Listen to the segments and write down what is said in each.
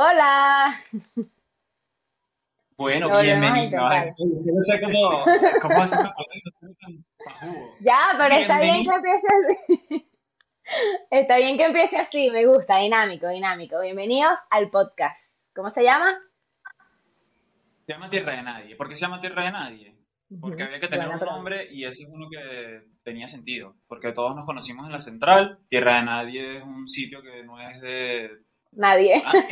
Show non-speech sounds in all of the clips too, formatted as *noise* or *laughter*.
Hola. Bueno, Lo bienvenido. Ay, no sé cómo, cómo hacer una palabra. Ya, pero está bien que empiece así. *laughs* Está bien que empiece así, me gusta, dinámico, dinámico. Bienvenidos al podcast. ¿Cómo se llama? Se llama Tierra de Nadie. ¿Por qué se llama Tierra de Nadie? Porque había que tener Buena un pregunta. nombre y ese es uno que tenía sentido. Porque todos nos conocimos en la central. Tierra de Nadie es un sitio que no es de Nadie. nadie.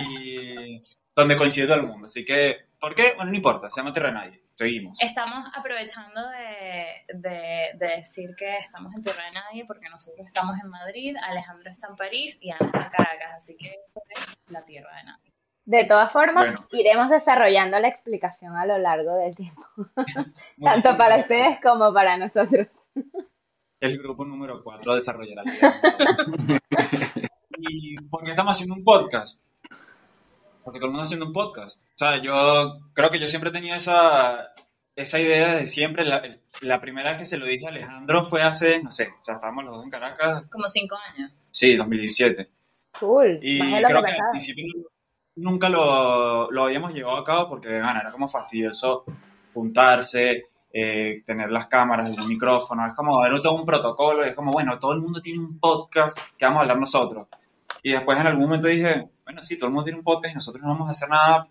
y donde coincide todo el mundo. Así que, ¿por qué? Bueno, no importa, se llama Tierra de Nadie. Seguimos. Estamos aprovechando de, de- de decir que estamos en Tierra de Nadie porque nosotros estamos en Madrid, Alejandro está en París y Ana está en Caracas, así que esto es la Tierra de Nadie. De todas formas, Bueno. iremos desarrollando la explicación a lo largo del tiempo, *laughs* tanto para gracias. ustedes como para nosotros. El grupo número 4 desarrollará. *laughs* ¿Y por qué estamos haciendo un podcast? Porque todo el mundo está haciendo un podcast. O sea, yo creo que yo siempre tenía esa, esa idea de siempre. La, la primera vez que se lo dije a Alejandro fue hace, no sé, o sea, estábamos los dos en Caracas. Como cinco años. Sí, 2017. Cool. Y más de lo creo que que al principio nunca lo, lo habíamos llevado a cabo porque bueno, era como fastidioso juntarse, eh, tener las cámaras, el micrófono, es como, era todo un protocolo, es como, bueno, todo el mundo tiene un podcast que vamos a hablar nosotros. Y después en algún momento dije, bueno, sí, todo el mundo tiene un podcast y nosotros no vamos a hacer nada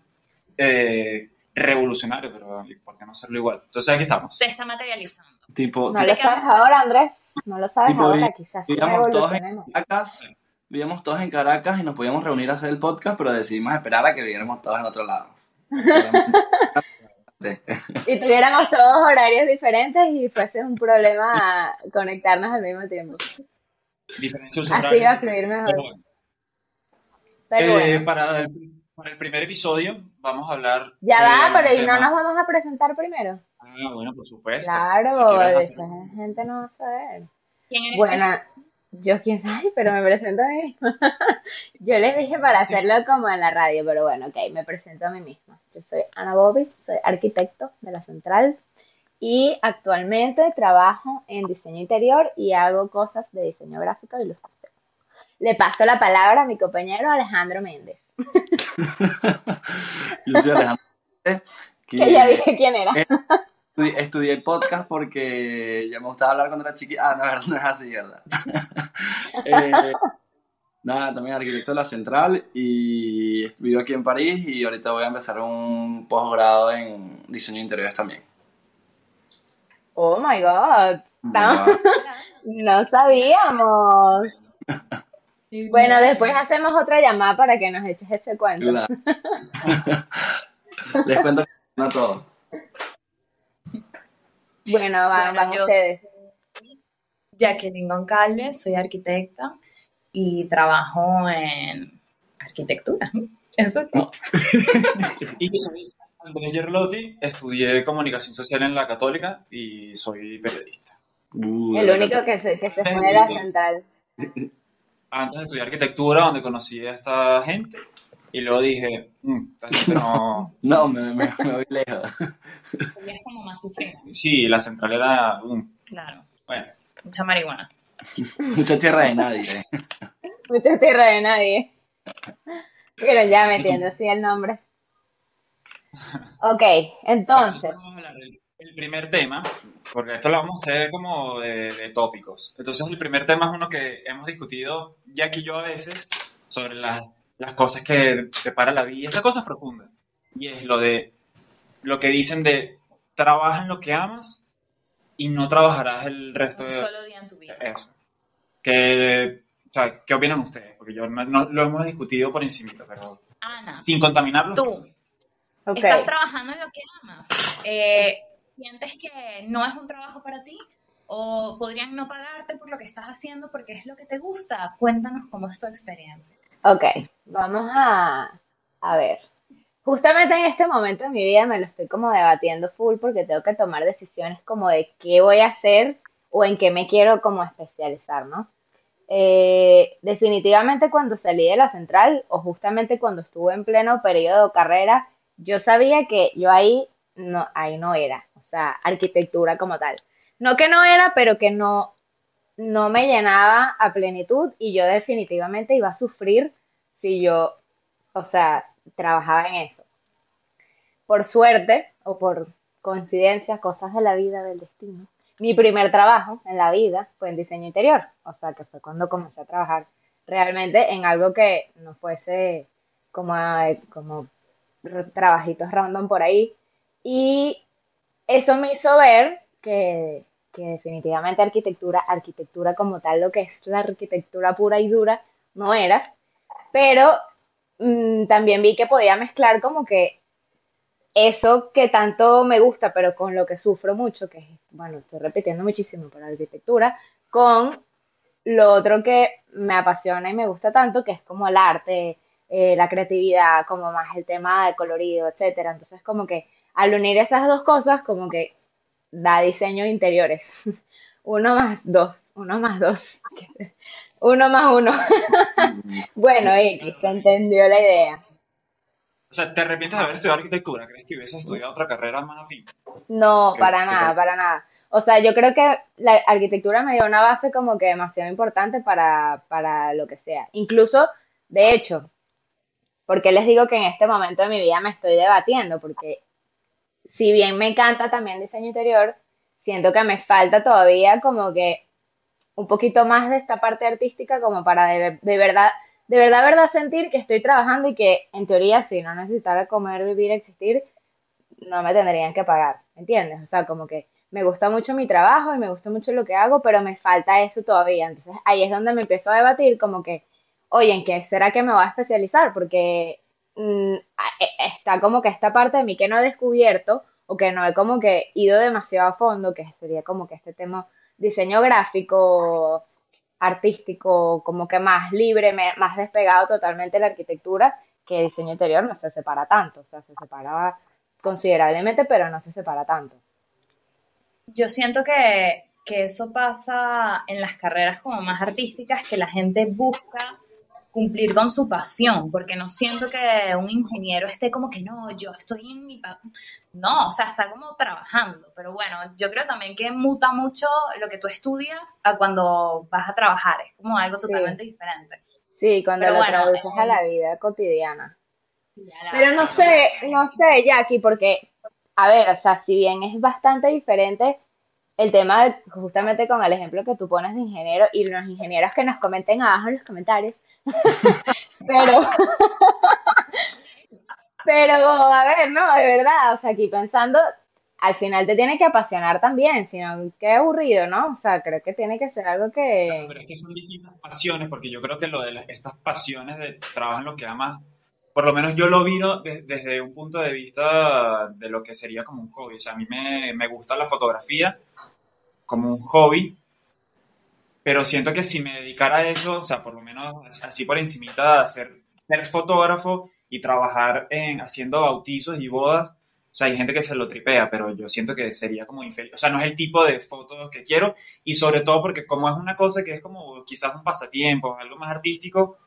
eh, revolucionario, pero ¿por qué no hacerlo igual? Entonces aquí estamos. Se está materializando. Tipo, No lo sabes ahora, Andrés. No lo sabes Tipo, ahora, quizás vivíamos todos en. Caracas, vivíamos todos en Caracas y nos podíamos reunir a hacer el podcast, pero decidimos esperar a que viviéramos todos en otro lado. *laughs* Y tuviéramos todos horarios diferentes y fuese un problema conectarnos al mismo tiempo. Diferencias Así va a fluir mejor. Pero Eh, bueno. para, el, para el primer episodio vamos a hablar... Ya va, pero ¿y no nos vamos a presentar primero? Ah, bueno, por supuesto. Claro, Si después la gente no va a saber. ¿Quién eres Bueno, yo quién sabe, pero me presento a mí misma. *laughs* Yo les dije para Sí. hacerlo como en la radio, pero bueno, ok, me presento a mí misma. Yo soy Ana Bobby, soy arquitecto de la Central y actualmente trabajo en diseño interior y hago cosas de diseño gráfico y ilustración. Le paso la palabra a mi compañero Alejandro Méndez, *laughs* Yo soy Alejandro, que *laughs* que ya dije quién era. *laughs* estudi- estudié el podcast porque ya me gustaba hablar cuando era chiquita. Ah, no, no es así, ¿verdad? Eh, nada, también arquitecto de la Central y vivo aquí en París y ahorita voy a empezar un posgrado en diseño de interiores también. Oh my god, Bueno, no sabíamos. Bueno, después hacemos otra llamada para que nos eches ese cuento. claro. *laughs* Les cuento no todo. Bueno, van, Bueno, van yo- ustedes. Jacqueline Goncalves, soy arquitecta y trabajo en arquitectura. *laughs* Eso es todo. *laughs* Y yo soy Andrés Gerlotti, estudié comunicación social en la Católica y soy periodista. Uh, El único que se, que se fue de la central. Antes de estudiar arquitectura, donde conocí a esta gente, y luego dije, "Mm, esta gente no... *laughs* No, me, me, me voy lejos. Es como más sufrida. Sí, la central era... mm, Claro, bueno, mucha marihuana. *laughs* Mucha tierra de nadie. Mucha tierra de nadie. Pero ya metiendo así el nombre. Ok, entonces. vamos a hablar del el primer tema, porque esto lo vamos a hacer como de, de tópicos. Entonces, el primer tema es uno que hemos discutido, ya que yo a veces, sobre las, las cosas que separa la vida, esta cosa es profunda. Y es lo de lo que dicen de trabaja en lo que amas y no trabajarás el resto Un de solo día en tu vida. eso. Que, o sea, ¿qué opinan ustedes? Porque yo no, no- lo hemos discutido por encima, pero Ana, sin contaminarlo. tú Ok. estás trabajando en lo que amas. Eh, ¿Sientes que no es un trabajo para ti? ¿O podrían no pagarte por lo que estás haciendo porque es lo que te gusta? Cuéntanos cómo es tu experiencia. Ok, vamos a, a ver. Justamente en este momento de mi vida me lo estoy como debatiendo full porque tengo que tomar decisiones como de qué voy a hacer o en qué me quiero como especializar, ¿no? Eh, definitivamente cuando salí de la central o justamente cuando estuve en pleno periodo de carrera, yo sabía que yo ahí no, ahí no era, o sea, arquitectura como tal. No que no era, pero que no, no me llenaba a plenitud y yo definitivamente iba a sufrir si yo, o sea, trabajaba en eso. Por suerte o por coincidencia, cosas de la vida, del destino. Mi primer trabajo en la vida fue en diseño interior, o sea, que fue cuando comencé a trabajar realmente en algo que no fuese como, como trabajitos random por ahí. Y eso me hizo ver que, definitivamente arquitectura, arquitectura como tal, lo que es la arquitectura pura y dura, no era. Pero mm, también vi que podía mezclar como que eso que tanto me gusta, pero con lo que sufro mucho, que es, bueno, estoy repitiendo muchísimo para arquitectura, con lo otro que me apasiona y me gusta tanto, que es como el arte, eh, la creatividad, como más el tema del colorido, etcétera. Entonces, como que al unir esas dos cosas, como que da diseño de interiores. *laughs* uno más dos, uno más dos. *laughs* uno más uno. *laughs* bueno, X, se entendió la idea. O sea, ¿te arrepientes de haber estudiado arquitectura? ¿Crees que hubieses estudiado otra carrera más afín? No, para nada, para nada. O sea, yo creo que la arquitectura me dio una base como que demasiado importante para, para lo que sea. Incluso, de hecho, porque les digo que en este momento de mi vida me estoy debatiendo, porque si bien me encanta también diseño interior, siento que me falta todavía como que un poquito más de esta parte artística como para de, de verdad, de verdad, verdad sentir que estoy trabajando y que en teoría si no necesitara comer, vivir, existir, no me tendrían que pagar, ¿entiendes? O sea, como que me gusta mucho mi trabajo y me gusta mucho lo que hago, pero me falta eso todavía. Entonces ahí es donde me empiezo a debatir como que oye, ¿en qué será que me voy a especializar? Porque mm, e, está como que esta parte de mí que no he descubierto o que no he como que ido demasiado a fondo, que sería como que este tema diseño gráfico, artístico, como que más libre, más despegado totalmente de la arquitectura, que el diseño interior no se separa tanto, o sea, se separa considerablemente, pero no se separa tanto. Yo siento que, que eso pasa en las carreras como más artísticas, que la gente busca cumplir con su pasión, porque no siento que un ingeniero esté como que no, yo estoy en mi... No, o sea, está como trabajando, pero bueno, yo creo también que muta mucho lo que tú estudias a cuando vas a trabajar, es como algo totalmente diferente. Sí, cuando lo traduces a la vida cotidiana. Pero no sé, no sé, Jackie, porque, a ver, o sea, si bien es bastante diferente el tema de, justamente con el ejemplo que tú pones de ingeniero y los ingenieros que nos comenten abajo en los comentarios, *laughs* pero, pero, a ver, no, de verdad, o sea, aquí pensando, al final te tiene que apasionar también, sino qué aburrido, ¿no? O sea, creo que tiene que ser algo que... Pero es que son distintas pasiones, porque yo creo que lo de estas pasiones de trabajo en lo que amas, por lo menos yo lo vi desde un punto de vista de lo que sería como un hobby. O sea, a mí me, me gusta la fotografía como un hobby, pero siento que si me dedicara a eso, o sea, por lo menos así por encimita, a ser, fotógrafo y trabajar en haciendo bautizos y bodas, o sea, hay gente que se lo tripea, pero yo siento que sería como infeliz. O sea, no es el tipo de fotos que quiero y sobre todo porque como es una cosa que es como quizás un pasatiempo, algo más artístico,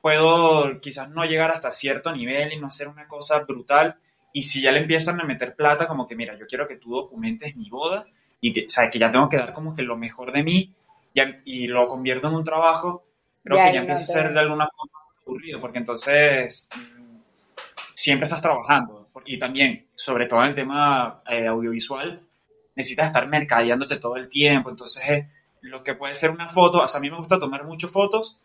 puedo quizás no llegar hasta cierto nivel y no hacer una cosa brutal. Y si ya le empiezan a meter plata, como que mira, yo quiero que tú documentes mi boda y que, o que ya tengo que dar como que lo mejor de mí y lo convierto en un trabajo, creo que ya empieza a ser de alguna forma aburrido, porque entonces mm, siempre estás trabajando. Y también, sobre todo en el tema eh, audiovisual, necesitas estar mercadeándote todo el tiempo. Entonces, eh, lo que puede ser una foto, o sea, a mí me gusta tomar muchas fotos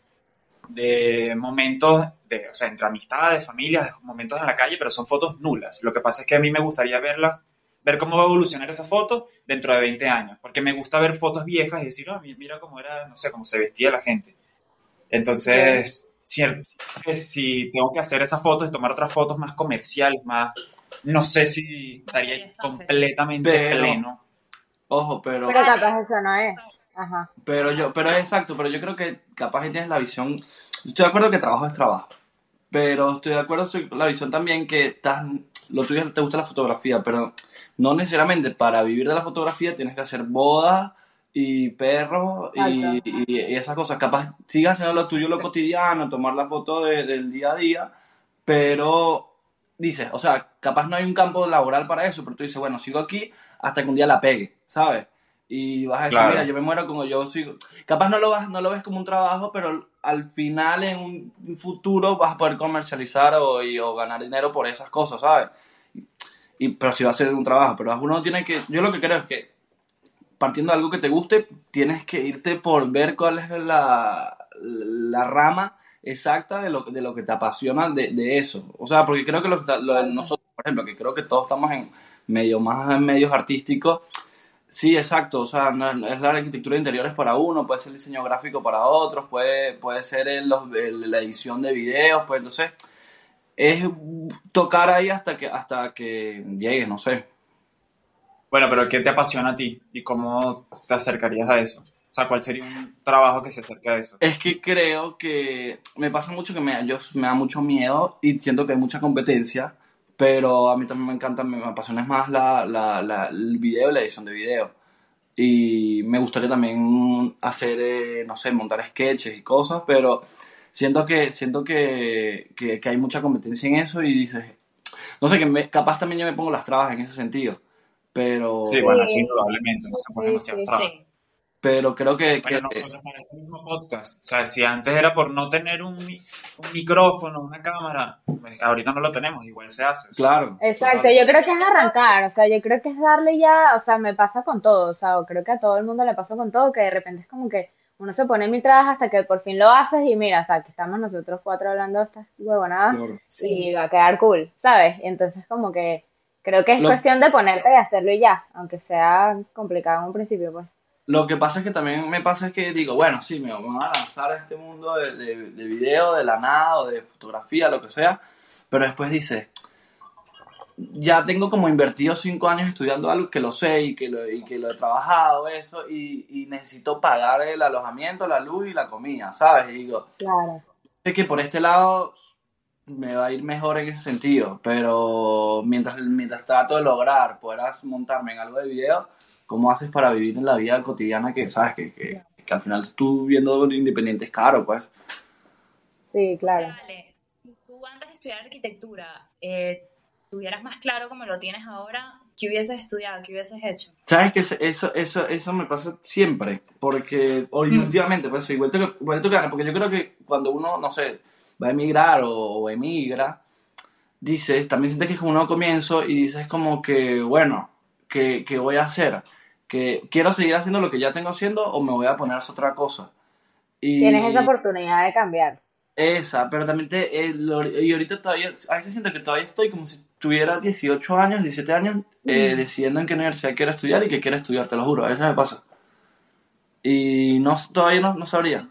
de momentos, de, o sea, entre amistades, familias, momentos en la calle, pero son fotos nulas. Lo que pasa es que a mí me gustaría verlas ver cómo va a evolucionar esa foto dentro de 20 años, porque me gusta ver fotos viejas y decir, oh, mira cómo era, no sé, cómo se vestía la gente. Entonces, cierto, si tengo que hacer esas fotos y tomar otras fotos más comerciales, más, no sé si estaría completamente pleno. Ojo, pero... Pero capaz eso no es. Ajá. Pero yo, pero es exacto, pero yo creo que capaz tienes la visión, estoy de acuerdo que trabajo es trabajo, pero estoy de acuerdo con la visión también que estás, lo tuyo te gusta la fotografía, pero no necesariamente para vivir de la fotografía tienes que hacer bodas y perros y, y, esas cosas. Capaz sigas haciendo lo tuyo, lo cotidiano, tomar la foto del día a día, pero dices, o sea, capaz no hay un campo laboral para eso, pero tú dices, bueno, sigo aquí hasta que un día la pegue, ¿sabes? Y vas a decir, Claro. mira, yo me muero como yo soy. Capaz no lo, vas, no lo ves como un trabajo, pero al final, en un futuro, vas a poder comercializar o, y- o ganar dinero por esas cosas, ¿sabes? Y, pero si va a ser un trabajo. Pero uno tiene que. Yo lo que creo es que, partiendo de algo que te guste, tienes que irte por ver cuál es la, la rama exacta de lo, de lo que te apasiona de, de eso. O sea, porque creo que lo, lo de nosotros, por ejemplo, que creo que todos estamos en medio más en medios artísticos. Sí, exacto. O sea, no es, la arquitectura de interiores para uno, puede ser el diseño gráfico para otros, puede, puede ser el- los- el- la edición de videos, pues entonces es tocar ahí hasta que hasta que llegues, no sé. Bueno, pero ¿qué te apasiona a ti? ¿Y cómo te acercarías a eso? O sea, ¿cuál sería un trabajo que se acerque a eso? Es que creo que me pasa mucho que me, yo, me da mucho miedo y siento que hay mucha competencia, pero a mí también me encanta, me, me apasiona más la, la, la- el video y la edición de video. Y me gustaría también hacer, eh, no sé, montar sketches y cosas, pero siento que, siento que, que, que hay mucha competencia en eso y dices, no sé, que me- capaz también yo me pongo las trabas en ese sentido, pero, Sí, bueno, Sí. indudablemente, no se pone Sí, demasiado sí, trabas. Sí. Pero creo que, que- Bueno, nosotros para este mismo podcast, o sea, si antes era por no tener un, un micrófono, una cámara, pues ahorita no lo tenemos, igual se hace. claro. Exacto, yo creo que es arrancar, o sea, yo creo que es darle ya, o sea, me pasa con todo, o sea, creo que a todo el mundo le pasa con todo, que de repente es como que uno se pone mil trabas hasta que por fin lo haces y mira, o sea, que estamos nosotros cuatro hablando de estas huevonadas Claro. y va a quedar cool, ¿sabes? Y entonces como que creo que es Lo- cuestión de ponerte y hacerlo y ya, aunque sea complicado en un principio, pues. Lo que pasa es que también me pasa es que digo, bueno, sí, me voy a lanzar a este mundo de, de, de video, de la nada, o de fotografía, lo que sea, pero después dice, ya tengo como invertido cinco años estudiando algo que lo sé y que lo, y que lo he trabajado, eso, y, y necesito pagar el alojamiento, la luz y la comida, ¿sabes? Y digo, Claro. sé que por este lado me va a ir mejor en ese sentido, pero mientras, mientras trato de lograr poder montarme en algo de video, ¿cómo haces para vivir en la vida cotidiana que sabes que, que, que al final tú viendo independiente es caro, pues? Sí, claro. Si tú antes de estudiar arquitectura eh, tuvieras más claro como lo tienes ahora, ¿qué hubieses estudiado? ¿Qué hubieses hecho? ¿Sabes que eso, eso, eso me pasa siempre? Porque, o y Mm. últimamente, pues, igual te, igual te porque yo creo que cuando uno, no sé, va a emigrar o, o emigra, dices, también sientes que es como un nuevo comienzo y dices como que, bueno, ¿qué, qué voy a hacer? que quiero seguir haciendo lo que ya tengo haciendo o me voy a poner a hacer otra cosa. Y Tienes esa oportunidad de cambiar. esa, pero también te, eh, lo- y ahorita todavía, a veces siento que todavía estoy como si tuviera 18 años, 17 años, eh, decidiendo en qué universidad quiero estudiar y qué quiero estudiar, te lo juro, a veces me pasa. Y no, todavía no, no sabría,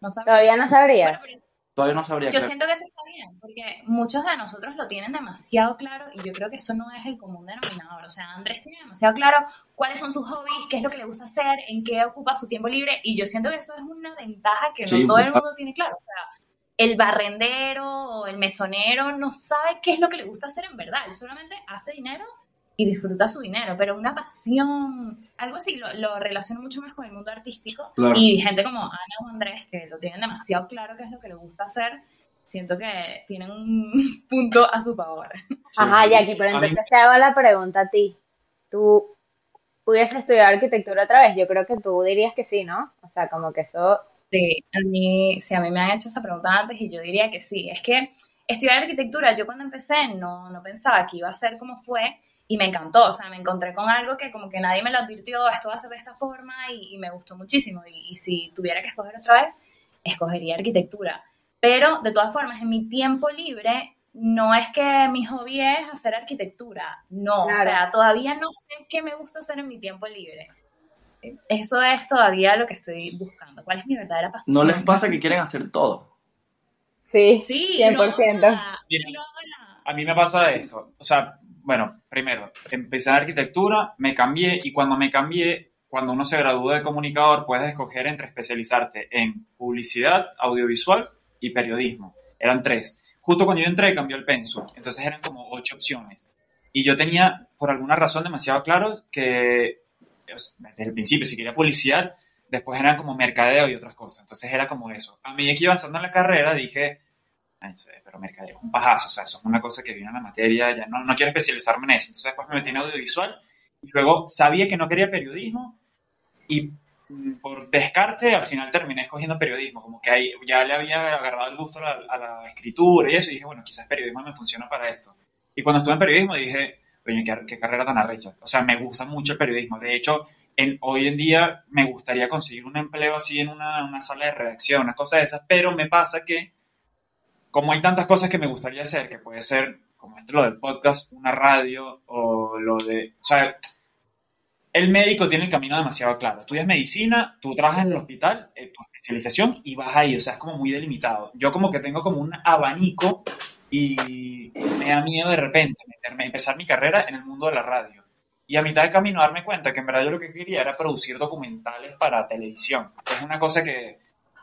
No sabes. Todavía no sabrías. Bueno, pero todavía no sabría. Yo creo. siento que eso está bien, porque muchos de nosotros lo tienen demasiado claro y yo creo que eso no es el común denominador. O sea, Andrés tiene demasiado claro cuáles son sus hobbies, qué es lo que le gusta hacer, en qué ocupa su tiempo libre y yo siento que eso es una ventaja que no Sí, todo el mundo tiene claro. O sea, el barrendero o el mesonero no sabe qué es lo que le gusta hacer en verdad. Él solamente hace dinero y disfruta su dinero, pero una pasión, algo así, lo, lo relaciono mucho más con el mundo artístico. Claro. Y gente como Ana o Andrés, que lo tienen demasiado claro qué es lo que les gusta hacer, siento que tienen un *laughs* punto a su favor. Ajá, Jackie, pero mí- entonces te hago la pregunta a ti. ¿Tú pudieses estudiar arquitectura otra vez? Yo creo que tú dirías que sí, ¿no? O sea, como que eso... Sí, a mí, sí, a mí me han hecho esa pregunta antes y yo diría que sí. Es que estudiar arquitectura, yo cuando empecé no, no pensaba que iba a ser como fue y me encantó. O sea, me encontré con algo que como que nadie me lo advirtió, esto va a ser de esta forma y, y me gustó muchísimo. Y, y si tuviera que escoger otra vez, escogería arquitectura. Pero de todas formas, en mi tiempo libre, no es que mi hobby es hacer arquitectura. No, o sea, todavía no sé qué me gusta hacer en mi tiempo libre. Eso es todavía lo que estoy buscando. ¿Cuál es mi verdadera pasión? ¿No les pasa que quieren hacer todo? Sí, Sí, 100%. no. A mí me pasa esto. O sea, bueno, primero, empecé en arquitectura, me cambié y cuando me cambié, cuando uno se gradúa de comunicador, puedes escoger entre especializarte en publicidad, audiovisual y periodismo. Eran tres. Justo cuando yo entré cambió el pensum. Entonces eran como ocho opciones. Y yo tenía, por alguna razón, demasiado claro que sea, desde el principio, si quería publicidad, después eran como mercadeo y otras cosas. Entonces era como eso. A medida que iba avanzando en la carrera, dije, Sí, pero mercadeo es un pajazo, o sea, eso es una cosa que viene en la materia, ya no, no quiero especializarme en eso. Entonces después me metí en audiovisual Y luego sabía que no quería periodismo y mm, por descarte al final terminé escogiendo periodismo, como que ahí ya le había agarrado el gusto a la, a la escritura y eso, y dije, bueno, quizás periodismo me funciona para esto. Y cuando estuve en periodismo dije, oye, qué, qué carrera tan arrecha. O sea, me gusta mucho el periodismo. De hecho, en, hoy en día me gustaría conseguir un empleo así en una, una sala de redacción, una cosa de esas, pero me pasa que como hay tantas cosas que me gustaría hacer, que puede ser, como esto lo del podcast, una radio o lo de... O sea, el médico tiene el camino demasiado claro. Estudias medicina, tú trabajas en el hospital, eh, tu especialización y vas ahí, o sea, es como muy delimitado. Yo como que tengo como un abanico y me da miedo de repente meterme, empezar mi carrera en el mundo de la radio. Y a mitad de camino darme cuenta que en verdad yo lo que quería era producir documentales para televisión. Es una cosa que...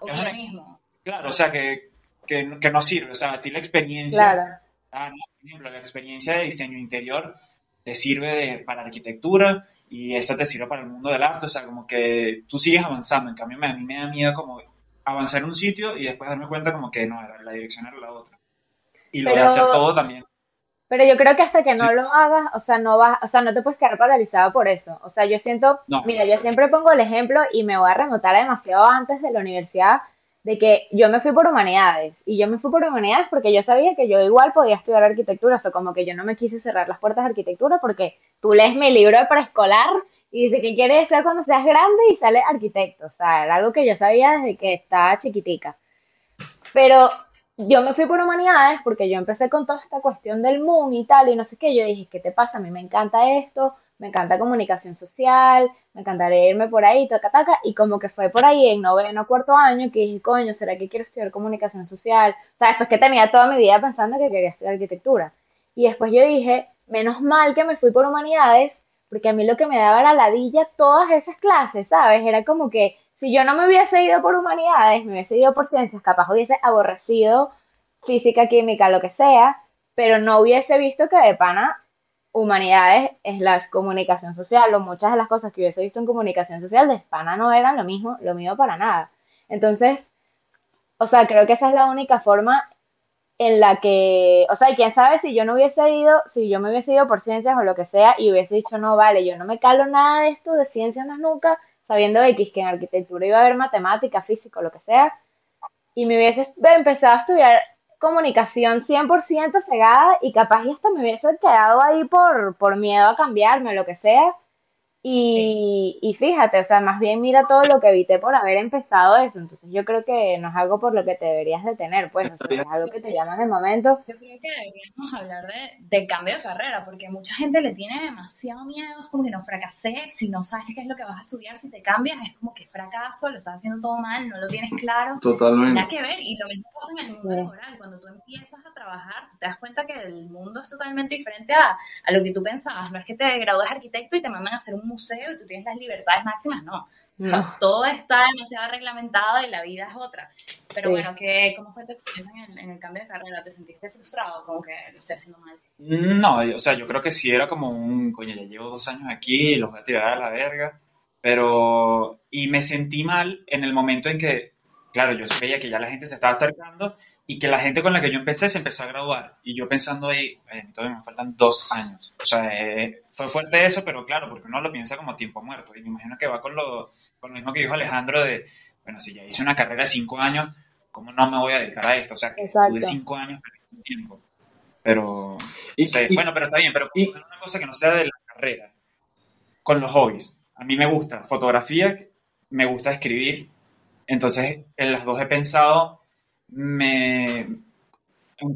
Es una- claro, o sea, que, que, que no sirve. O sea, a ti la experiencia... Claro. Ah, no, por ejemplo, la experiencia de diseño interior te sirve de- para arquitectura y esa te sirve para el mundo del arte. O sea, como que tú sigues avanzando. En cambio, a mí me da miedo como avanzar en un sitio y después darme cuenta como que no, era- la dirección era la otra. Y lo de Pero- hacer todo también. Pero yo creo que hasta que no Sí. lo hagas, o sea, no vas, o sea, no te puedes quedar paralizado por eso. O sea, yo siento, No. mira, yo siempre pongo el ejemplo y me voy a remontar a demasiado antes de la universidad, de que yo me fui por humanidades. Y yo me fui por humanidades porque yo sabía que yo igual podía estudiar arquitectura. O sea, como que yo no me quise cerrar las puertas de arquitectura porque tú lees mi libro de preescolar y dice que quieres ser cuando seas grande y sale arquitecto. O sea, era algo que yo sabía desde que estaba chiquitica. Pero yo me fui por humanidades porque yo empecé con toda esta cuestión del Moon y tal, y no sé qué. Yo dije, ¿qué te pasa? A mí me encanta esto, me encanta comunicación social, me encantaría irme por ahí, taca, taca. Y como que fue por ahí en noveno, cuarto año que dije, coño, ¿será que quiero estudiar comunicación social? O sea, después que tenía toda mi vida pensando que quería estudiar arquitectura. Y después yo dije, menos mal que me fui por humanidades, porque a mí lo que me daba era ladilla todas esas clases, ¿sabes? Era como que si yo no me hubiese ido por humanidades, me hubiese ido por ciencias, capaz hubiese aborrecido física, química, lo que sea, pero no hubiese visto que de pana humanidades slash comunicación social o muchas de las cosas que hubiese visto en comunicación social de pana no eran lo mismo, lo mío para nada. Entonces, o sea, creo que esa es la única forma en la que, o sea, quién sabe si yo no hubiese ido, si yo me hubiese ido por ciencias o lo que sea y hubiese dicho, no, vale, yo no me calo nada de esto, de ciencias más nunca, sabiendo de que, en arquitectura iba a haber matemática, física, lo que sea, y me hubiese empezado a estudiar comunicación 100% cegada y capaz y hasta me hubiese quedado ahí por, por miedo a cambiarme o lo que sea. Y, y fíjate, o sea, más bien mira todo lo que evité por haber empezado eso. Entonces yo creo que no es algo por lo que te deberías detener, pues, o sea, es algo que te llama en el momento. Yo creo que deberíamos hablar de, del cambio de carrera, porque mucha gente le tiene demasiado miedo, es como que no fracasé, si no sabes qué es lo que vas a estudiar, si te cambias, es como que fracaso, lo estás haciendo todo mal, no lo tienes claro. Totalmente. Nada que ver, y lo mismo pasa en el mundo Sí. laboral. Cuando tú empiezas a trabajar, te das cuenta que el mundo es totalmente diferente a, a lo que tú pensabas. No es que te gradúes arquitecto y te mandan a hacer un museo y tú tienes las libertades máximas, no. O sea, No. Todo está demasiado reglamentado y la vida es otra. Pero Sí. bueno, ¿qué, ¿cómo fue tu experiencia en el, en el cambio de carrera? ¿Te sentiste frustrado? Como que lo estoy haciendo mal. No, o sea, yo creo que sí era como un, coño, ya llevo dos años aquí, los voy a tirar a la verga, pero, y me sentí mal en el momento en que, claro, yo veía que ya la gente se estaba acercando y que la gente con la que yo empecé se empezó a graduar, y yo pensando ahí, "Eh, todavía me faltan dos años, o sea, eh, fue fuerte eso, pero claro, porque uno lo piensa como tiempo muerto, y me imagino que va con lo, con lo mismo que dijo Alejandro de, bueno, si ya hice una carrera de cinco años, ¿cómo no me voy a dedicar a esto? O sea, que Exacto. tuve cinco años perdiendo tiempo. Pero, Y- Sí, y- bueno, pero está bien, pero y- una cosa que no sea de la carrera. Con los hobbies. A mí me gusta fotografía, me gusta escribir. Entonces, en las dos he pensado, me,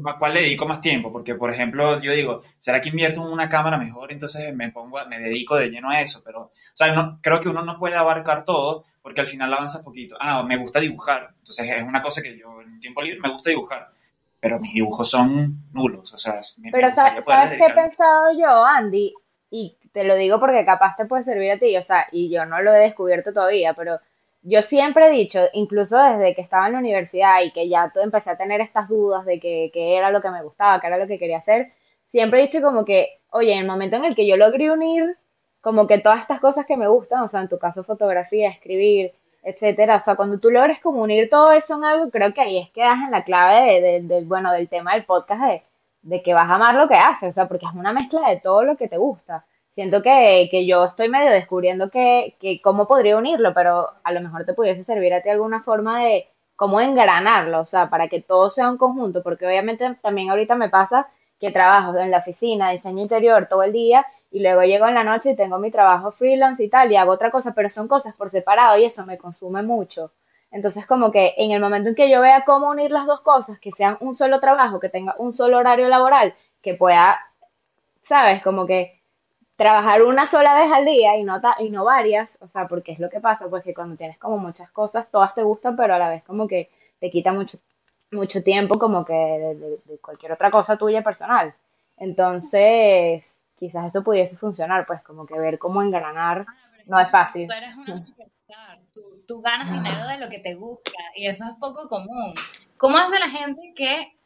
¿a cuál le dedico más tiempo? Porque, por ejemplo, yo digo, ¿será que invierto en una cámara mejor? Entonces me pongo, me dedico de lleno a eso. Pero, o sea, no, creo que uno no puede abarcar todo porque al final avanza poquito. Ah, me gusta dibujar. Entonces, es una cosa que yo en tiempo libre me gusta dibujar. Pero mis dibujos son nulos. O sea, Pero gustaría sa- poder ¿sabes qué he pensado yo, Andy? Y te lo digo porque capaz te puede servir a ti, o sea, y yo no lo he descubierto todavía, pero yo siempre he dicho, incluso desde que estaba en la universidad y que ya empecé a tener estas dudas de que, que era lo que me gustaba, que era lo que quería hacer, siempre he dicho como que, oye, en el momento en el que yo logré unir como que todas estas cosas que me gustan, o sea, en tu caso fotografía, escribir, etcétera, o sea, cuando tú logres como unir todo eso en algo, creo que ahí es que das en la clave de, de- del, bueno, del tema del podcast de, de que vas a amar lo que haces, o sea, porque es una mezcla de todo lo que te gusta. Siento que, que yo estoy medio descubriendo que, que cómo podría unirlo, pero a lo mejor te pudiese servir a ti alguna forma de cómo engranarlo, o sea, para que todo sea un conjunto, porque obviamente también ahorita me pasa que trabajo en la oficina, diseño interior todo el día y luego llego en la noche y tengo mi trabajo freelance y tal y hago otra cosa, pero son cosas por separado y eso me consume mucho. Entonces, como que en el momento en que yo vea cómo unir las dos cosas, que sean un solo trabajo, que tenga un solo horario laboral, que pueda, ¿sabes? Como que trabajar una sola vez al día y no, ta- y no varias, o sea, porque es lo que pasa, pues que cuando tienes como muchas cosas, todas te gustan, pero a la vez como que te quita mucho, mucho tiempo como que de, de- de cualquier otra cosa tuya personal. Entonces, quizás eso pudiese funcionar, pues como que ver cómo engranar no es fácil. Tú eres una superstar, tú, tú ganas dinero de lo que te gusta y eso es poco común. ¿Cómo hace la gente que,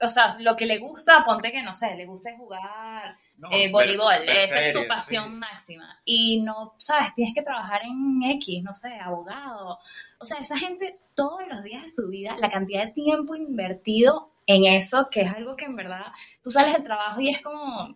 o sea, lo que le gusta, ponte que no sé, le gusta jugar No, eh, voleibol, esa es su pasión sí. máxima. Y no, sabes, tienes que trabajar en X, no sé, abogado. O sea, esa gente todos los días de su vida, la cantidad de tiempo invertido en eso, que es algo que en verdad tú sales del trabajo y es como,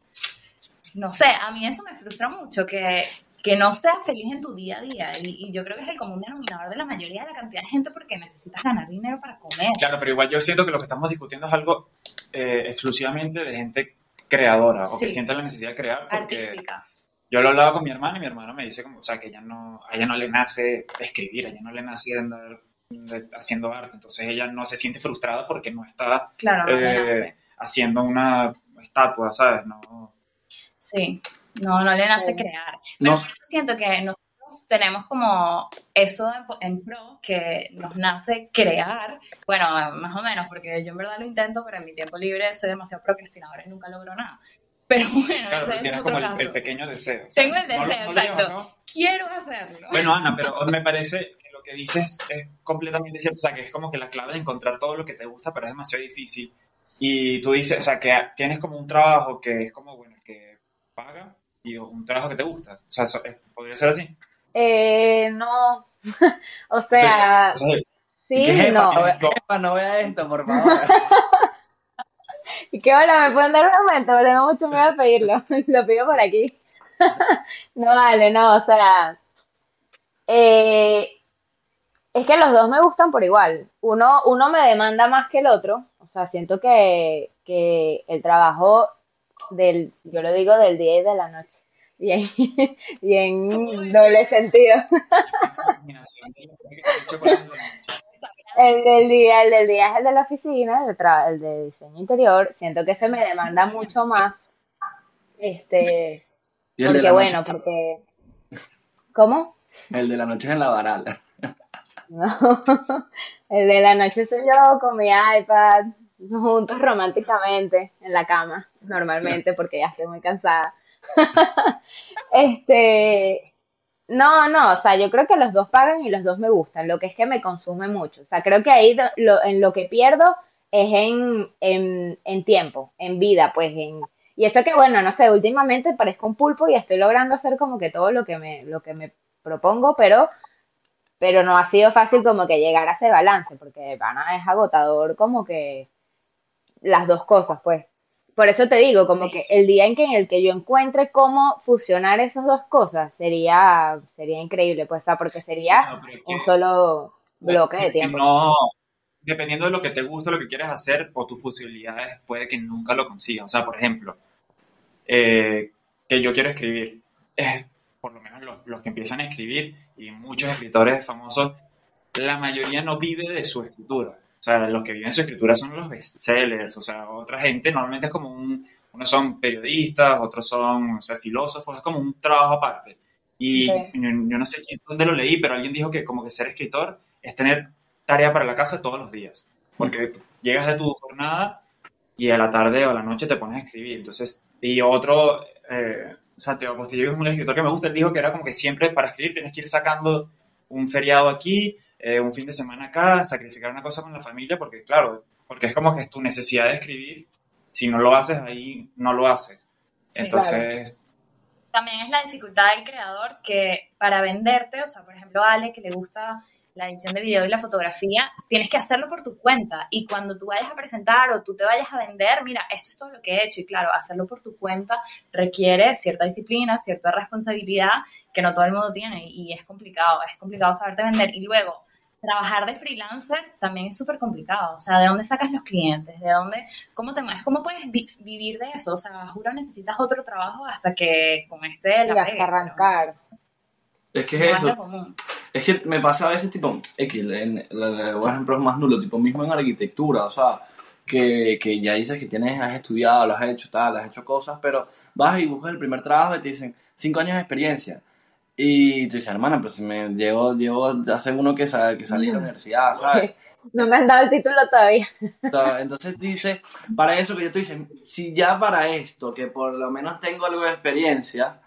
no sé, a mí eso me frustra mucho, que, que no seas feliz en tu día a día. Y, y yo creo que es el común denominador de la mayoría de la cantidad de gente porque necesitas ganar dinero para comer. Claro, pero igual yo siento que lo que estamos discutiendo es algo eh, exclusivamente de gente creadora o Sí. que siente la necesidad de crear porque Artística. yo lo hablaba con mi hermana y mi hermana me dice como, o sea, que ella no, a ella no le nace escribir, a ella no le nace andar de- haciendo arte, entonces ella no se siente frustrada porque no está Claro, no le eh, haciendo una estatua, ¿sabes? No, Sí, no, no le nace crear. No. Pero yo siento que nosotros tenemos como eso en, en pro, que nos nace crear, bueno, más o menos, porque yo en verdad lo intento, pero en mi tiempo libre soy demasiado procrastinadora y nunca logro nada. *laughs* Pero bueno, claro, ese es tienes otro como el, caso. el pequeño deseo. o sea, Tengo el no deseo, no lo a exacto. cabo. Quiero hacerlo. Bueno, Ana, pero *laughs* me parece que lo que dices es completamente cierto. O sea, que es como que la clave de encontrar todo lo que te gusta, pero es demasiado difícil. Y tú dices, o sea, que tienes como un trabajo que es como, bueno, que paga y un trabajo que te gusta. O sea, es- podría ser así. Eh, no, *laughs* o sea, sí, ¿y qué jefa no. Jefa, no vea esto, por favor. *laughs* ¿Y qué hola? ¿Me pueden dar un aumento? Tengo mucho miedo de pedirlo. *laughs* Lo pido por aquí. No vale, no, o sea, eh, es que los dos me gustan por igual. Uno, uno me demanda más que el otro. O sea, siento que, que el trabajo del, yo lo digo del día y de la noche. Y en, *laughs* y en doble sentido. El- *laughs* El del día, el del día es el de la oficina, el de, tra- el de diseño interior. Siento que se me demanda mucho más. Este, *laughs* Y el de porque la bueno, noche, porque... ¿Cómo? el de la noche es en la varal. No. El de la noche soy yo con mi iPad, juntos románticamente en la cama, normalmente, porque ya estoy muy cansada. *laughs* Este, no, no, o sea, yo creo que los dos pagan y los dos me gustan, lo que es que me consume mucho. O sea, creo que ahí lo- en lo que pierdo es en, en, en tiempo, en vida, pues, en... Y eso que, bueno, no sé, últimamente parezco un pulpo y estoy logrando hacer como que todo lo que me, lo que me propongo, pero pero no ha sido fácil como que llegar a ese balance, porque de pana es agotador como que las dos cosas, pues. Por eso te digo, como que el día en que en el que yo encuentre cómo fusionar esas dos cosas sería sería increíble, pues, o sea, porque sería No, un que- solo bloque de tiempo. No, dependiendo de lo que te gusta, lo que quieres hacer o tus posibilidades, puede que nunca lo consigas. O sea, por ejemplo, eh, que yo quiero escribir. Eh, por lo menos los, los que empiezan a escribir y muchos escritores famosos, la mayoría no vive de su escritura. O sea, los que viven su escritura son los bestsellers. O sea, otra gente normalmente es como un... Unos son periodistas, otros son o sea, filósofos, es como un trabajo aparte. Y yo, yo no sé quién, dónde lo leí, pero alguien dijo que como que ser escritor es tener tarea para la casa todos los días. Porque llegas de tu jornada y a la tarde o a la noche te pones a escribir. Entonces, y otro, eh, Santiago Postillo es un escritor que me gusta, él dijo que era como que siempre para escribir tienes que ir sacando un feriado aquí, eh, un fin de semana acá, sacrificar una cosa con la familia, porque claro, porque es como que es tu necesidad de escribir, si no lo haces ahí, no lo haces. Sí, Entonces, también es la dificultad del creador que para venderte, o sea, por ejemplo, Ale, que le gusta la edición de video y la fotografía, tienes que hacerlo por tu cuenta. Y cuando tú vayas a presentar o tú te vayas a vender, mira, esto es todo lo que he hecho. Y claro, hacerlo por tu cuenta requiere cierta disciplina, cierta responsabilidad que no todo el mundo tiene. Y es complicado, es complicado saberte vender. Y luego, trabajar de freelancer también es súper complicado. O sea, ¿de dónde sacas los clientes? ¿De dónde? ¿Cómo, te, ¿Cómo puedes vivir de eso? O sea, juro, necesitas otro trabajo hasta que con este la pegue, arrancar. Es que es eso. Es que me pasa a veces, tipo, X, en, por ejemplo, es más nulo, tipo, mismo en arquitectura, o sea, que, que, ya dices que tienes, has estudiado, lo has hecho, tal, has hecho cosas, pero vas y buscas el primer trabajo y te dicen, cinco años de experiencia. Y tú dices, hermana, pues me llevo, llevo, ya sé uno que, sabe, que salí de la universidad, ¿sabes? *laughs* No me han dado el título todavía. Entonces dice, para eso que yo te dice, si ya para esto, que por lo menos tengo algo de experiencia,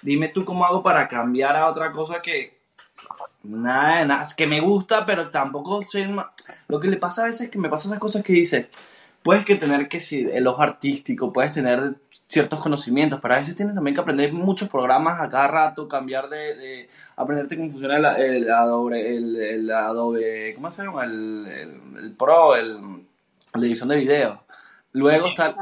dime tú cómo hago para cambiar a otra cosa que nada, nada, que me gusta, pero tampoco sé, lo que le pasa a veces es que me pasa esas cosas que dice, puedes que tener que si el ojo artístico, puedes tener ciertos conocimientos, pero a veces tienes también que aprender muchos programas a cada rato, cambiar de, de aprenderte cómo funciona el, Adobe, el, Adobe, ¿cómo se llama? El, el, Pro, el, la edición de video. Luego está,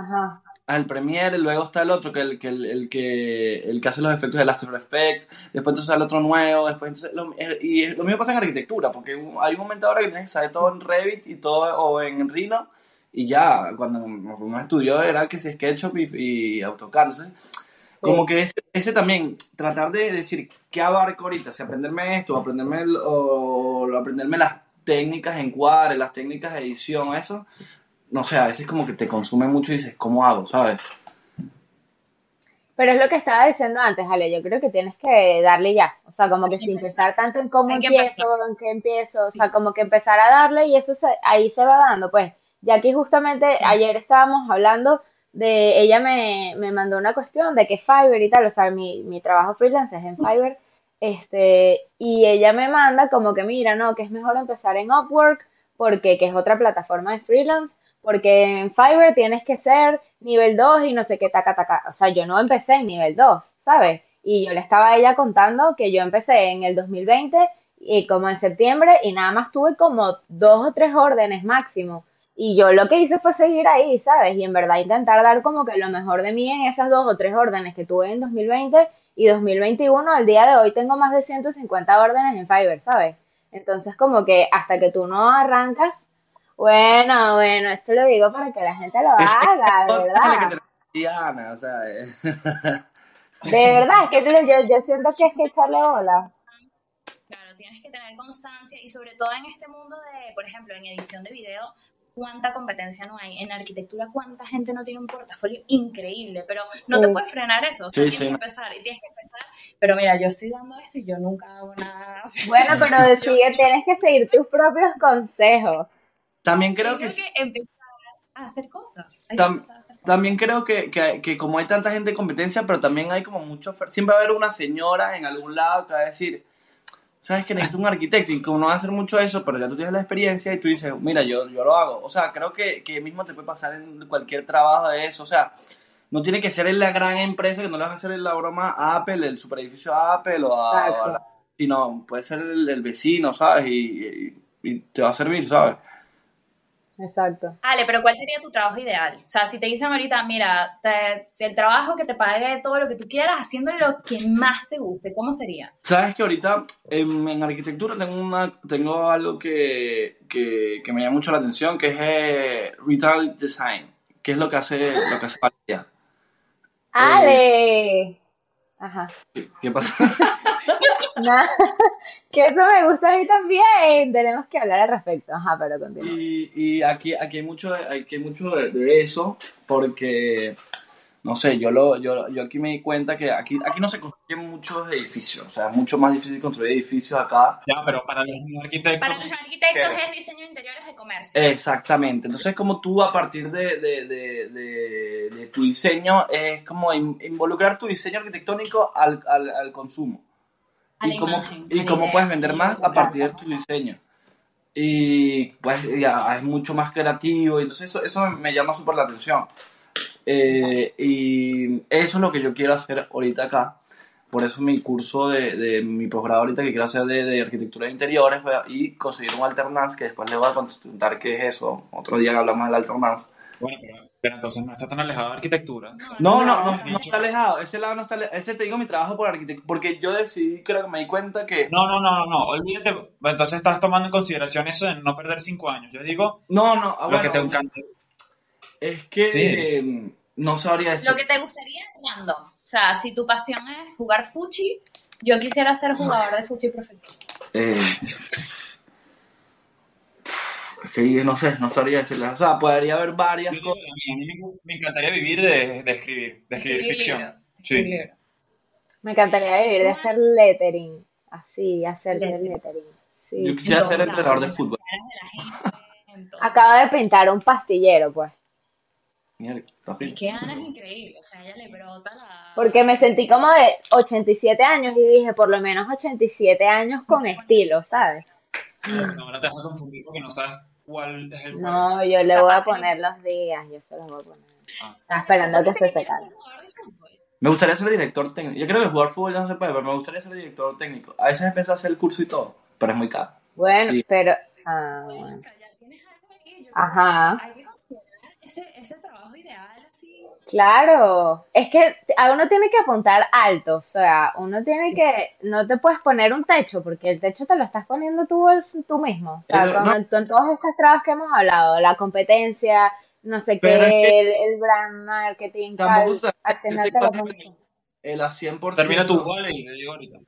el Premiere, luego está el otro, que el, que el, que el que hace los efectos del After Effects, después entonces el otro nuevo, después entonces lo, eh, y lo mismo pasa en arquitectura, porque hay un momento ahora que tienes que saber todo en Revit y todo o en Rhino y ya cuando uno estudió era que si SketchUp y, y AutoCAD, como que ese, ese, también, tratar de decir qué abarco ahorita, si aprenderme esto, aprenderme, o, aprenderme las técnicas en cuadre, las técnicas de edición, eso, no sé, a veces como que te consume mucho y dices, ¿cómo hago? ¿Sabes? Pero es lo que estaba diciendo antes, Ale, yo creo que tienes que darle ya, o sea, como que sin pensar tanto en cómo empiezo, en qué empiezo, o sea, como que empezar a darle y eso ahí se va dando, pues, ya que justamente ayer estábamos hablando de, ella me, me, mandó una cuestión de que Fiverr y tal, o sea, mi, mi trabajo freelance es en Fiverr, este, y ella me manda como que mira, no, que es mejor empezar en Upwork, porque que es otra plataforma de freelance, porque en Fiverr tienes que ser nivel 2 y no sé qué, taca, taca. O sea, yo no empecé en nivel 2, ¿sabes? Y yo le estaba a ella contando que yo empecé en el 2020 y como en septiembre y nada más tuve como dos o tres órdenes máximo. Y yo lo que hice fue seguir ahí, ¿sabes? Y en verdad intentar dar como que lo mejor de mí en esas dos o tres órdenes que tuve en 2020 y 2021. Al día de hoy tengo más de 150 órdenes en Fiverr, ¿sabes? Entonces como que hasta que tú no arrancas, bueno, bueno, esto lo digo para que la gente lo *laughs* haga, ¿verdad? Diana, o sea, De verdad, es que yo, yo siento que es que echarle bola. Claro, tienes que tener constancia y sobre todo en este mundo de, por ejemplo, en edición de video, cuánta competencia no hay. En arquitectura, cuánta gente no tiene un portafolio increíble, pero no te puedes frenar eso. tienes que empezar y tienes que empezar. Pero mira, yo estoy dando esto y yo nunca hago nada. *laughs* Bueno, pero decide, tienes que seguir tus propios consejos. También creo que... empezar a hacer cosas. También creo que, que, como hay tanta gente de competencia, pero también hay como mucho... Siempre va a haber una señora en algún lado que va a decir, sabes que necesito un arquitecto y como no va a hacer mucho eso, pero ya tú tienes la experiencia y tú dices, mira, yo, yo lo hago. O sea, creo que, que mismo te puede pasar en cualquier trabajo de eso. O sea, no tiene que ser en la gran empresa que no le vas a hacer la broma a Apple, el superedificio a Apple o a... sino puede ser el, vecino, ¿sabes? y, y te va a servir, ¿sabes? Exacto. Ale, pero ¿cuál sería tu trabajo ideal? O sea, si te dicen ahorita, mira, el trabajo que te pague todo lo que tú quieras, haciendo lo que más te guste, ¿cómo sería? Sabes que ahorita en, arquitectura tengo, una, tengo algo que, que, me llama mucho la atención, que es eh, Retail Design, que es lo que hace, lo que hace Valeria. ¡Ale! Ajá. ¿Qué pasa? *laughs* que eso me gusta a mí también. Tenemos que hablar al respecto. Ajá, pero continúa. Y, y aquí, aquí hay mucho, hay mucho de, eso, porque, no sé, yo, lo, yo, yo aquí me di cuenta que aquí, aquí no se construyen muchos edificios. O sea, es mucho más difícil construir edificios acá. Ya, pero para los arquitectos. Para los arquitectos es diseño de interiores de comercio. Exactamente. Entonces, como tú a partir de, de, de, de tu diseño, es como involucrar tu diseño arquitectónico al, al, al consumo y cómo, y cómo puedes vender más a partir de tu diseño. Y pues ya es mucho más creativo, entonces eso, eso me llama súper la atención. Eh, y eso es lo que yo quiero hacer ahorita acá. por eso mi curso de, de mi posgrado ahorita que quiero hacer de, de arquitectura de interiores y conseguir un alternance que después le voy a contar qué es eso. Otro día que hablamos del alternance. Bueno, pero, pero entonces no está tan alejado de arquitectura. No, no, No, no, no está alejado. Ese lado no está alejado. Ese te digo mi trabajo por arquitectura. Porque yo decidí, creo que me di cuenta que. No, no, no, no, no, olvídate. Entonces estás tomando en consideración eso de no perder cinco años. Yo digo No, no, ah, lo bueno, que te encanta. Es que Sí. eh, no sabría decir. Lo que te gustaría random. O sea, si tu pasión es jugar fuchi, yo quisiera ser jugador de fuchi profesional. Eh, es que no sé, no sabría decirle. O sea, podría haber varias Yo cosas. a mí, a mí me, me encantaría vivir de, de escribir, de escribir ficción. libros, Sí. escribir. Me encantaría vivir de hacer lettering, así, hacer Lettering. lettering. Sí. Yo quisiera ser entrenador de fútbol. Acabo de pintar un pastillero, pues, Mierda, está Es que Ana es increíble, o sea, ella le brota la... porque me sentí como de 87 años y dije, por lo menos 87 años con estilo, ¿sabes? No, ahora te vas a confundir porque no sabes cuál es el No, yo le voy a poner los días, yo se los voy a poner. Ah. Estaba esperando que ¿Tú se secara. jugador? Me gustaría ser director técnico. Yo creo que jugar fútbol ya no se puede, pero me gustaría ser director técnico. A veces he pensado hacer el curso y todo, pero es muy caro. Bueno, Sí. pero... Ah, bueno. Ajá. creo que Hay que considerar ese, ese. Claro, es que a uno tiene que apuntar alto, o sea, uno tiene que, no te puedes poner un techo, porque el techo te lo estás poniendo tú, tú mismo, o sea, Eh, con, no. con todas estas trabas que hemos hablado, la competencia, no sé Pero es qué, que- el, el brand marketing, tal, números. El a 100%. Termina tu vale y te digo ahorita.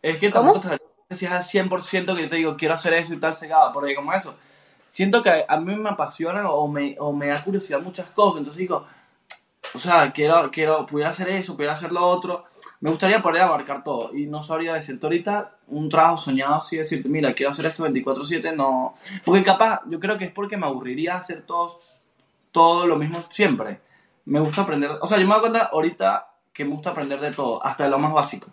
Es que ¿Cómo? tampoco te decías al 100% que yo te digo, quiero hacer eso y tal, cegada, porque como eso. Siento que a mí me apasionan o me, o me da curiosidad muchas cosas, entonces digo, o sea, quiero, quiero, pudiera hacer eso, pudiera hacer lo otro. Me gustaría poder abarcar todo y no sabría decirte ahorita un trabajo soñado así, decirte, mira, quiero hacer esto 24/7, no. Porque capaz, yo creo que es porque me aburriría hacer todos, todo lo mismo siempre. Me gusta aprender, o sea, yo me doy cuenta ahorita que me gusta aprender de todo, hasta de lo más básico.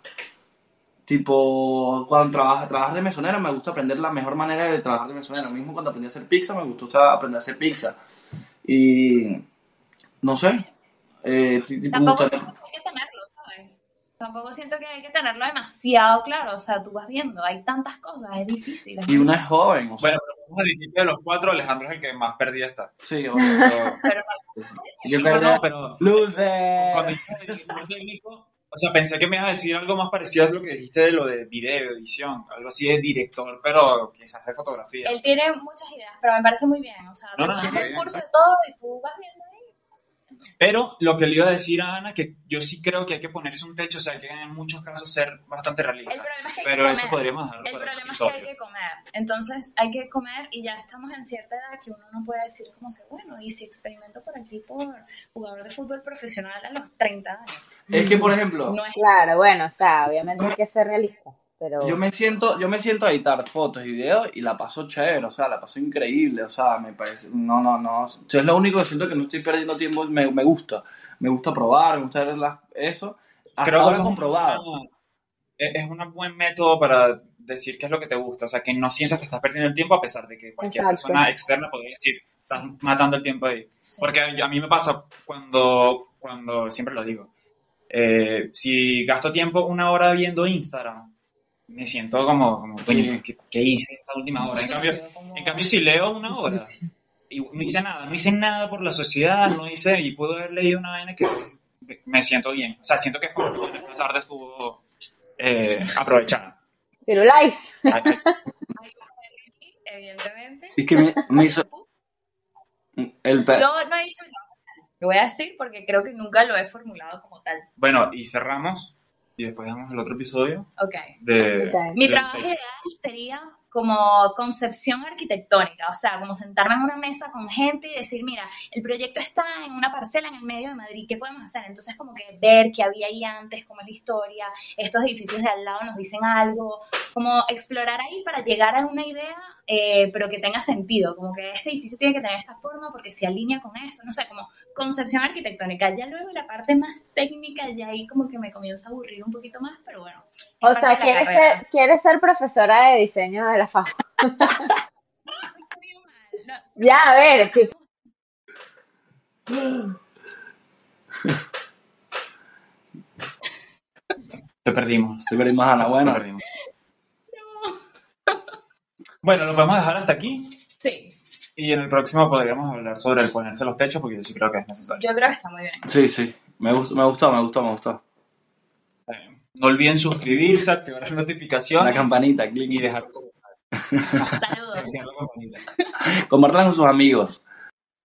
Tipo, cuando trabajas, trabajar de mesonero, me gusta aprender la mejor manera de trabajar de mesonero. Mismo cuando aprendí a hacer pizza, me gustó aprender a hacer pizza. Y no sé, eh, Tampoco gusta- siento que hay que tenerlo, ¿sabes? Tampoco siento que hay que tenerlo demasiado claro, o sea, tú vas viendo, hay tantas cosas, es difícil. es Y una es joven, o sea, Bueno, pero vamos al principio de los cuatro, Alejandro es el que más perdida está. sí, obvio. Eso- *laughs* Pero Yo No, perdí- no, pero Luces. cuando o sea, pensé que me ibas a decir algo más parecido a lo que dijiste de lo de video, edición, algo así de director, pero quizás de fotografía. él tiene muchas ideas, pero me parece muy bien, o sea, No, no, está un bien, curso de todo y tú vas viendo. Pero lo que le iba a decir a Ana, que yo sí creo que hay que ponerse un techo, o sea, hay que en muchos casos ser bastante realista. El problema es que hay que Pero comer. eso podríamos dejarlo El para el problema es que hay que comer. Entonces hay que comer y ya estamos en cierta edad que uno no puede decir como que, bueno, y si experimento por aquí por jugador de fútbol profesional a los 30 años. Es que, por ejemplo, No es Claro, bueno, o sea, obviamente hay que ser realista, pero yo me siento, yo me siento a editar fotos y videos y la paso chévere, o sea, la paso increíble, o sea, me parece, no, no, no, o sea, es lo único que siento que no estoy perdiendo tiempo, me, me gusta, me gusta probar, me gusta ver las, eso, hasta Creo que ahora comprobado. es un buen método para decir qué es lo que te gusta, o sea, que no sientas que estás perdiendo el tiempo a pesar de que cualquier Exacto. persona externa podría decir, estás matando el tiempo ahí. Sí. Porque a, a mí me pasa cuando, cuando siempre lo digo, eh, si gasto tiempo una hora viendo Instagram, me siento como, como coño, Sí. ¿qué, qué hice esta última hora? En cambio, en cambio, si leo una hora y no hice nada, no hice nada por la sociedad, no hice, y puedo haber leído una vaina que me siento bien. O sea, siento que es como que bueno, esta tarde estuvo eh, aprovechada. Poder elegir, evidentemente. Es que me, me hizo *laughs* el pe- Yo no he dicho nada. Lo voy a decir porque creo que nunca lo he formulado como tal. Bueno, y cerramos y después damos el otro episodio Ok. de... Ok. Mi trabajo ideal sería como concepción arquitectónica, o sea, como sentarme en una mesa con gente y decir, mira, el proyecto está en una parcela en el medio de Madrid, ¿qué podemos hacer? Entonces, como que ver qué había ahí antes, cómo es la historia, estos edificios de al lado nos dicen algo, como explorar ahí para llegar a una idea, eh, pero que tenga sentido, como que este edificio tiene que tener esta forma porque se alinea con eso, no sé, como concepción arquitectónica. Ya luego la parte más técnica, ya ahí como que me comienza a aburrir un poquito más, pero bueno. O sea, quieres ser, quieres ser profesora de diseño de la FAO. *laughs* no, ya, a ver. *laughs* Te perdimos. Te perdimos, Ana. Bueno. Te perdimos. No. Bueno, lo podemos dejar hasta aquí. Sí. Y en el próximo podríamos hablar sobre el ponerse los techos, porque yo sí creo que es necesario. Yo creo que está muy bien. Sí, sí. Me gustó, me gustó, me gustó, me gustó. No olviden suscribirse, activar las notificaciones. La campanita, clic. Y dejar. Saludos. Compartan con sus amigos.